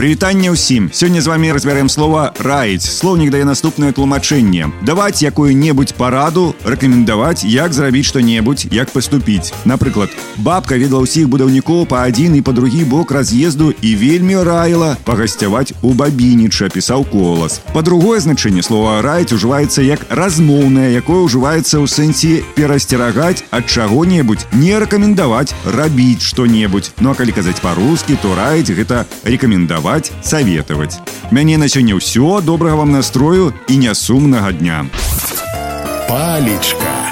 Прывітанне ўсім сёння з вами разбярэм слова раіць слоўнік дае наступнае тлумачэнне даваць якую-небудзь параду рэкамендаваць як зрабіць што-небудзь як паступіць напрыклад бабка ведала ўсіх будаўнікоў па адзін і па другі бок раз'езду і вельмі раіла пагасцяваць у бабініча пісаў колас па-другое значэнне слова раіць ужываецца як размоўнае якое ўжываецца ў сэнсе перасцерагаць ад чаго-небудзь не рэкамендаваць рабіць што-небудзь ну а калі казаць па-рускі то раіць гэта рэкамендаваць рэкамендаваць саветаваць мяне на сёння ўсё. Добрага вам настрою і нясумнага дня. Палечка